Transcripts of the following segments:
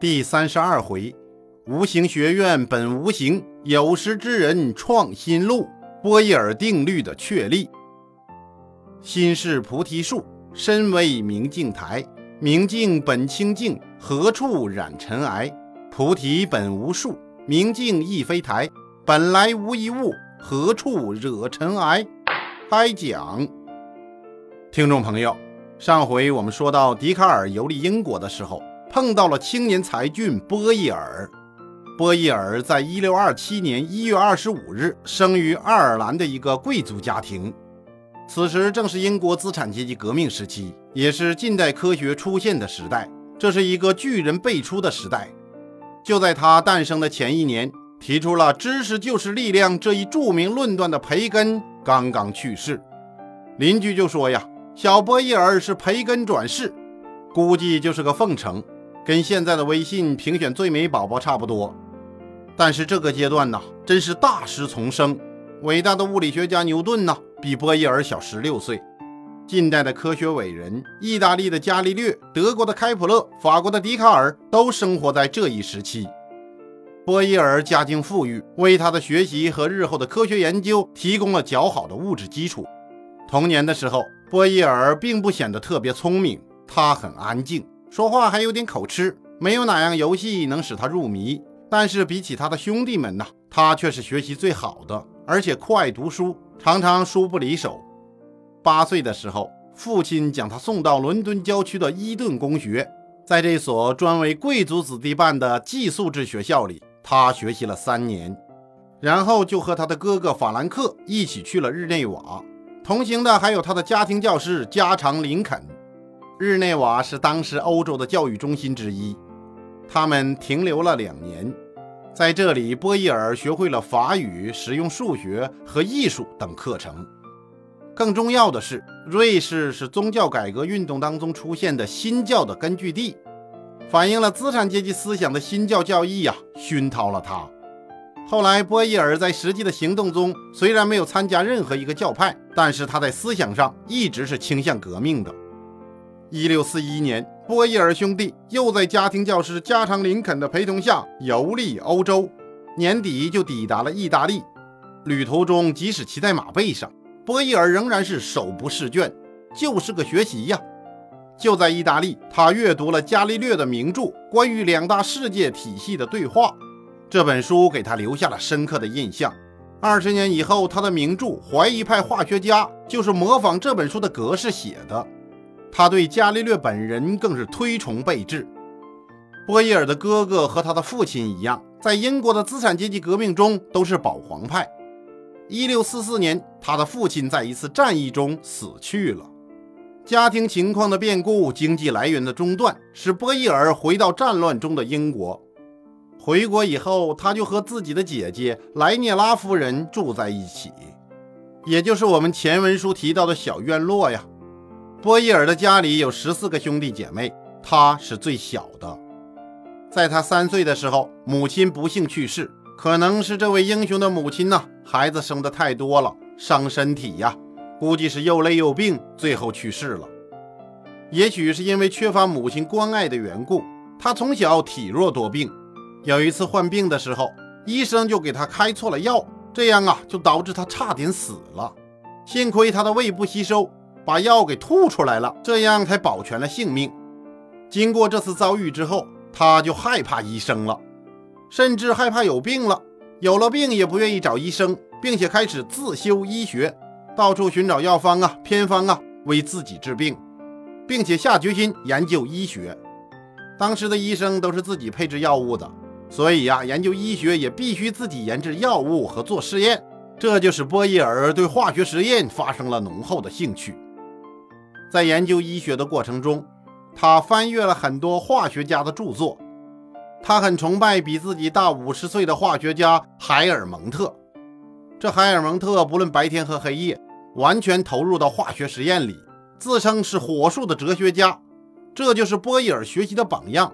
第三十二回，无形学院本无形，有识之人创新路。波义耳定律的确立。心是菩提树，身为明镜台。明镜本清净，何处染尘埃？菩提本无树，明镜亦非台。本来无一物，何处惹尘埃？开讲。听众朋友，上回我们说到笛卡尔游历英国的时候。碰到了青年才俊波义尔。波义尔在一六二七年一月二十五日生于爱尔兰的一个贵族家庭。此时正是英国资产阶级革命时期，也是近代科学出现的时代。这是一个巨人辈出的时代。就在他诞生的前一年，提出了“知识就是力量”这一著名论断的培根刚刚去世。邻居就说呀：“小波义尔是培根转世，估计就是个奉承。”跟现在的微信评选最美宝宝差不多，但是这个阶段呢，真是大师丛生。伟大的物理学家牛顿呢，比波义尔小十六岁。近代的科学伟人，意大利的伽利略、德国的开普勒、法国的笛卡尔，都生活在这一时期。波义尔家境富裕，为他的学习和日后的科学研究提供了较好的物质基础。童年的时候，波义尔并不显得特别聪明，他很安静。说话还有点口吃，没有哪样游戏能使他入迷。但是比起他的兄弟们呢，他却是学习最好的，而且酷爱读书，常常书不离手。八岁的时候，父亲将他送到伦敦郊区的伊顿公学，在这所专为贵族子弟办的寄宿制学校里，他学习了三年，然后就和他的哥哥法兰克一起去了日内瓦，同行的还有他的家庭教师加长林肯。日内瓦是当时欧洲的教育中心之一，他们停留了两年，在这里，波义尔学会了法语、实用数学和艺术等课程。更重要的是，瑞士是宗教改革运动当中出现的新教的根据地，反映了资产阶级思想的新教教义呀，熏陶了他。后来，波义尔在实际的行动中虽然没有参加任何一个教派，但是他在思想上一直是倾向革命的。一六四一年，波义尔兄弟又在家庭教师加长林肯的陪同下游历欧洲，年底就抵达了意大利。旅途中，即使骑在马背上，波义尔仍然是手不释卷，就是个学习呀。就在意大利，他阅读了伽利略的名著《关于两大世界体系的对话》，这本书给他留下了深刻的印象。二十年以后，他的名著《怀疑派化学家》就是模仿这本书的格式写的。他对伽利略本人更是推崇备至。波义尔的哥哥和他的父亲一样，在英国的资产阶级革命中都是保皇派。一六四四年，他的父亲在一次战役中死去了。家庭情况的变故、经济来源的中断，使波义尔回到战乱中的英国。回国以后，他就和自己的姐姐莱涅拉夫人住在一起，也就是我们前文书提到的小院落呀。波伊尔的家里有十四个兄弟姐妹，他是最小的。在他三岁的时候，母亲不幸去世。可能是这位英雄的母亲呢，孩子生的太多了，伤身体呀，估计是又累又病，最后去世了。也许是因为缺乏母亲关爱的缘故，他从小体弱多病。有一次患病的时候，医生就给他开错了药，这样啊，就导致他差点死了。幸亏他的胃不吸收。把药给吐出来了，这样才保全了性命。经过这次遭遇之后，他就害怕医生了，甚至害怕有病了。有了病也不愿意找医生，并且开始自修医学，到处寻找药方啊、偏方啊，为自己治病，并且下决心研究医学。当时的医生都是自己配制药物的，所以呀，研究医学也必须自己研制药物和做试验。这就使波义尔对化学实验发生了浓厚的兴趣。在研究医学的过程中，他翻阅了很多化学家的著作。他很崇拜比自己大五十岁的化学家海尔蒙特。这海尔蒙特不论白天和黑夜，完全投入到化学实验里，自称是火术的哲学家。这就是波义尔学习的榜样。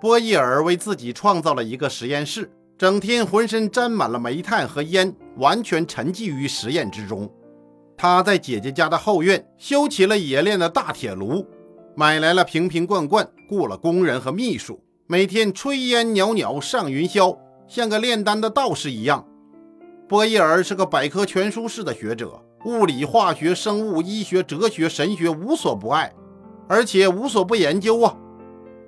波义尔为自己创造了一个实验室，整天浑身沾满了煤炭和烟，完全沉寂于实验之中。他在姐姐家的后院修起了冶炼的大铁炉，买来了瓶瓶罐罐，雇了工人和秘书，每天炊烟袅袅上云霄，像个炼丹的道士一样。波伊尔是个百科全书式的学者，物理、化学、生物、医学、哲学、神学无所不爱，而且无所不研究啊。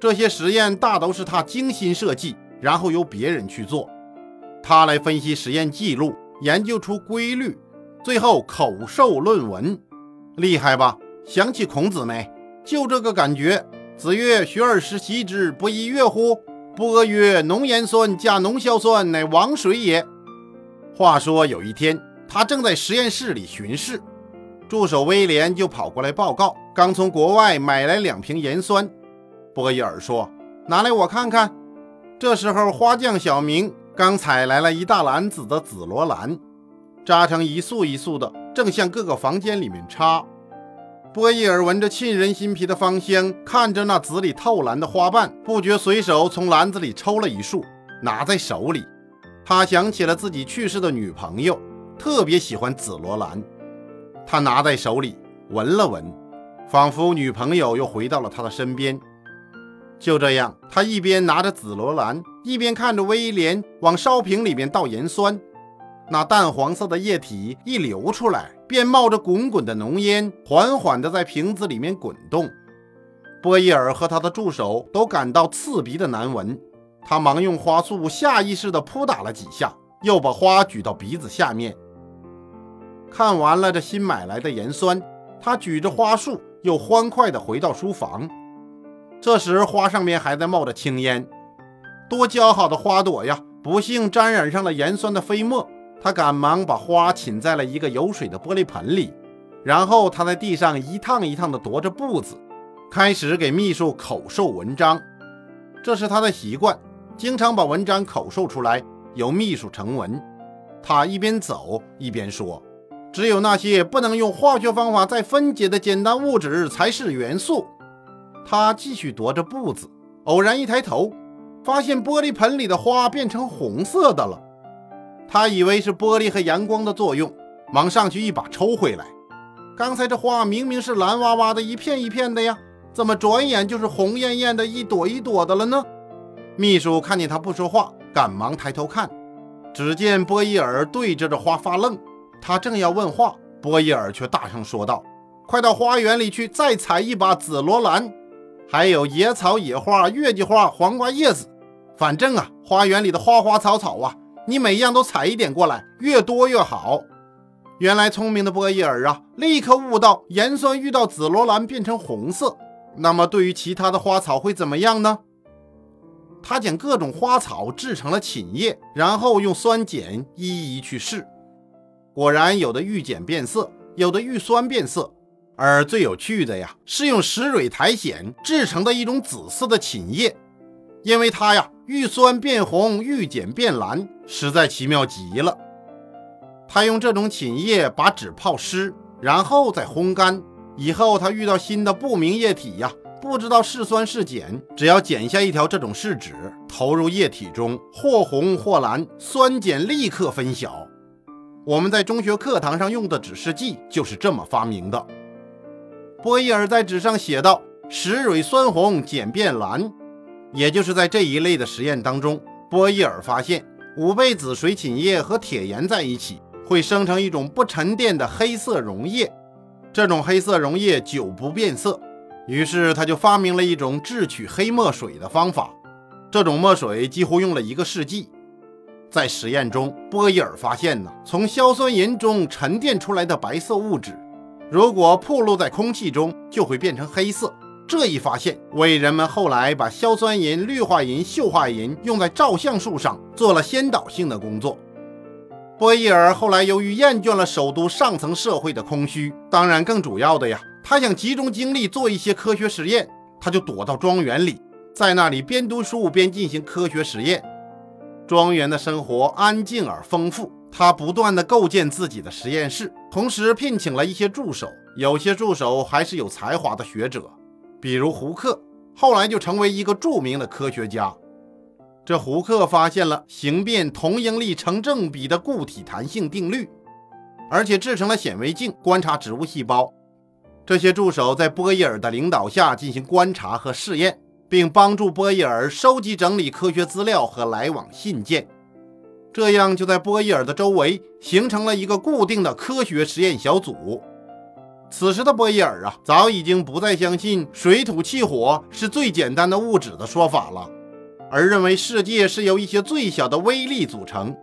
这些实验大都是他精心设计，然后由别人去做，他来分析实验记录，研究出规律，最后口授论文，厉害吧？想起孔子没？就这个感觉。子曰：“学而时习之，不亦说乎？”不阿曰：“浓盐酸加浓硝酸，乃王水也。”话说有一天，他正在实验室里巡视，助手威廉就跑过来报告，刚从国外买来两瓶盐酸。波伊尔说：“拿来我看看。”这时候，花匠小明刚采来了一大篮子的紫罗兰，扎成一束一束的，正向各个房间里面插。波伊尔闻着沁人心脾的芳香，看着那紫里透蓝的花瓣，不觉随手从篮子里抽了一束，拿在手里。他想起了自己去世的女朋友，特别喜欢紫罗兰。他拿在手里闻了闻，仿佛女朋友又回到了他的身边。就这样，他一边拿着紫罗兰，一边看着威廉往烧瓶里面倒盐酸。那淡黄色的液体一流出来，便冒着滚滚的浓烟，缓缓地在瓶子里面滚动。波伊尔和他的助手都感到刺鼻的难闻，他忙用花束下意识地扑打了几下，又把花举到鼻子下面。看完了这新买来的盐酸，他举着花束又欢快地回到书房。这时花上面还在冒着青烟，多姣好的花朵呀！不幸沾染上了盐酸的飞沫。他赶忙把花浸在了一个有水的玻璃盆里，然后他在地上一趟一趟地踱着步子，开始给秘书口授文章。这是他的习惯，经常把文章口授出来，由秘书成文。他一边走一边说：“只有那些不能用化学方法再分解的简单物质才是元素。”他继续踱着步子，偶然一抬头，发现玻璃盆里的花变成红色的了。他以为是玻璃和阳光的作用，忙上去一把抽回来。刚才这花明明是蓝哇哇的一片一片的呀，怎么转眼就是红艳艳的一朵一朵的了呢？秘书看见他不说话，赶忙抬头看，只见波伊尔对着这花发愣。他正要问话，波伊尔却大声说道：“快到花园里去，再采一把紫罗兰，还有野草、野花、月季花、黄瓜叶子，反正啊，花园里的花花草草啊。”你每样都采一点过来，越多越好。原来聪明的波伊尔啊，立刻悟到盐酸遇到紫罗兰变成红色，那么对于其他的花草会怎么样呢？他将各种花草制成了寝液，然后用酸碱一一去试，果然有的遇碱变色，有的遇酸变色，而最有趣的呀，是用石蕊苔藓制成的一种紫色的寝液，因为它呀。遇酸变红，遇碱变蓝，实在奇妙极了。他用这种寝液把纸泡湿，然后再烘干。以后他遇到新的不明液体呀，不知道是酸是碱，只要剪下一条这种试纸，投入液体中，或红或蓝，酸碱立刻分晓。我们在中学课堂上用的指示剂就是这么发明的。波伊尔在纸上写道：“石蕊酸红，碱变蓝。”也就是在这一类的实验当中，波伊尔发现五倍子水寝液和铁盐在一起会生成一种不沉淀的黑色溶液，这种黑色溶液久不变色，于是他就发明了一种制取黑墨水的方法。这种墨水几乎用了一个世纪。在实验中，波伊尔发现呢，从硝酸银中沉淀出来的白色物质，如果暴露在空气中，就会变成黑色。这一发现为人们后来把硝酸银、氯化银、溴化银用在照相术上做了先导性的工作。波伊尔后来由于厌倦了首都上层社会的空虚，当然更主要的呀，他想集中精力做一些科学实验，他就躲到庄园里，在那里边读书边进行科学实验。庄园的生活安静而丰富，他不断地构建自己的实验室，同时聘请了一些助手，有些助手还是有才华的学者。比如胡克，后来就成为一个著名的科学家。这胡克发现了形变同应力成正比的固体弹性定律，而且制成了显微镜观察植物细胞。这些助手在波伊尔的领导下进行观察和试验，并帮助波伊尔收集整理科学资料和来往信件。这样就在波伊尔的周围形成了一个固定的科学实验小组。此时的波伊尔啊，早已经不再相信水土气火是最简单的物质的说法了，而认为世界是由一些最小的微粒组成。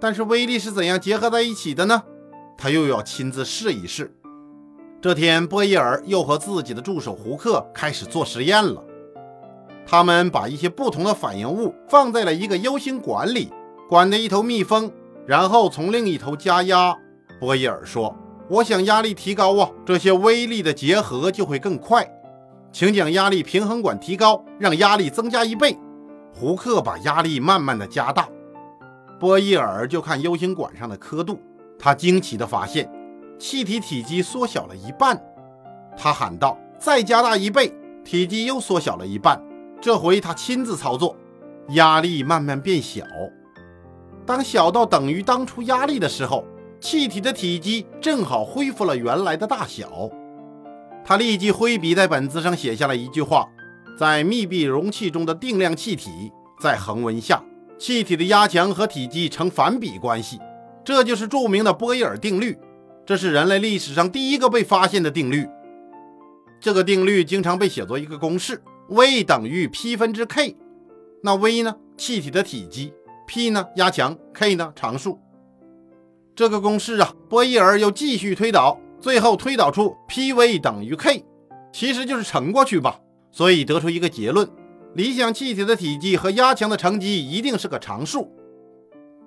但是微粒是怎样结合在一起的呢？他又要亲自试一试。这天，波伊尔又和自己的助手胡克开始做实验了。他们把一些不同的反应物放在了一个 U 型管里，管的一头密封，然后从另一头加压。波伊尔说。我想压力提高啊，这些微粒的结合就会更快。请将压力平衡管提高，让压力增加一倍。胡克把压力慢慢的加大，波伊尔就看 U 型管上的刻度。他惊奇的发现，气体体积缩小了一半。他喊道：“再加大一倍，体积又缩小了一半。”这回他亲自操作，压力慢慢变小。当小到等于当初压力的时候。气体的体积正好恢复了原来的大小，他立即挥笔在本子上写下了一句话：在密闭容器中的定量气体，在恒温下，气体的压强和体积成反比关系。这就是著名的波义尔定律，这是人类历史上第一个被发现的定律。这个定律经常被写作一个公式：V 等于 P 分之 K。那 V 呢？气体的体积；P 呢？压强；K 呢？常数。这个公式啊，波伊尔又继续推导，最后推导出 Pv 等于 k，其实就是乘过去吧。所以得出一个结论：理想气体的体积和压强的乘积一定是个常数。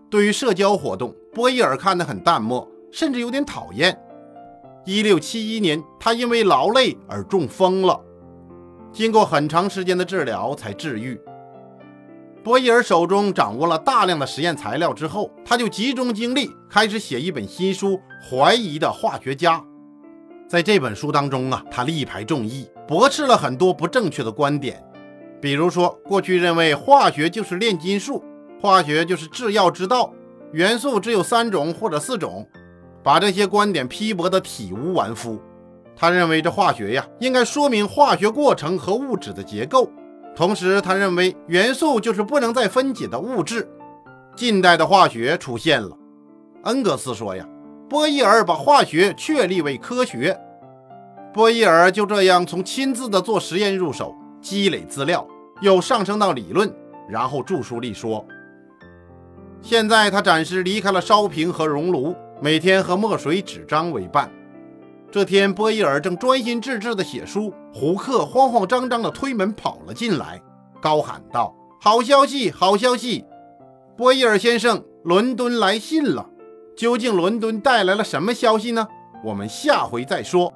对于社交活动，波伊尔看得很淡漠，甚至有点讨厌。1671年，他因为劳累而中风了，经过很长时间的治疗才治愈。波伊尔手中掌握了大量的实验材料之后，他就集中精力开始写一本新书《怀疑的化学家》。在这本书当中啊，他力排众议，驳斥了很多不正确的观点。比如说，过去认为化学就是炼金术，化学就是制药之道，元素只有三种或者四种，把这些观点批驳得体无完肤。他认为这化学呀，应该说明化学过程和物质的结构。同时，他认为元素就是不能再分解的物质。近代的化学出现了。恩格斯说：“呀，波伊尔把化学确立为科学。”波伊尔就这样从亲自的做实验入手，积累资料，又上升到理论，然后著书立说。现在他暂时离开了烧瓶和熔炉，每天和墨水、纸张为伴。这天，波伊尔正专心致志地写书，胡克慌慌张张地推门跑了进来，高喊道：“好消息，好消息！波伊尔先生，伦敦来信了。究竟伦敦带来了什么消息呢？我们下回再说。”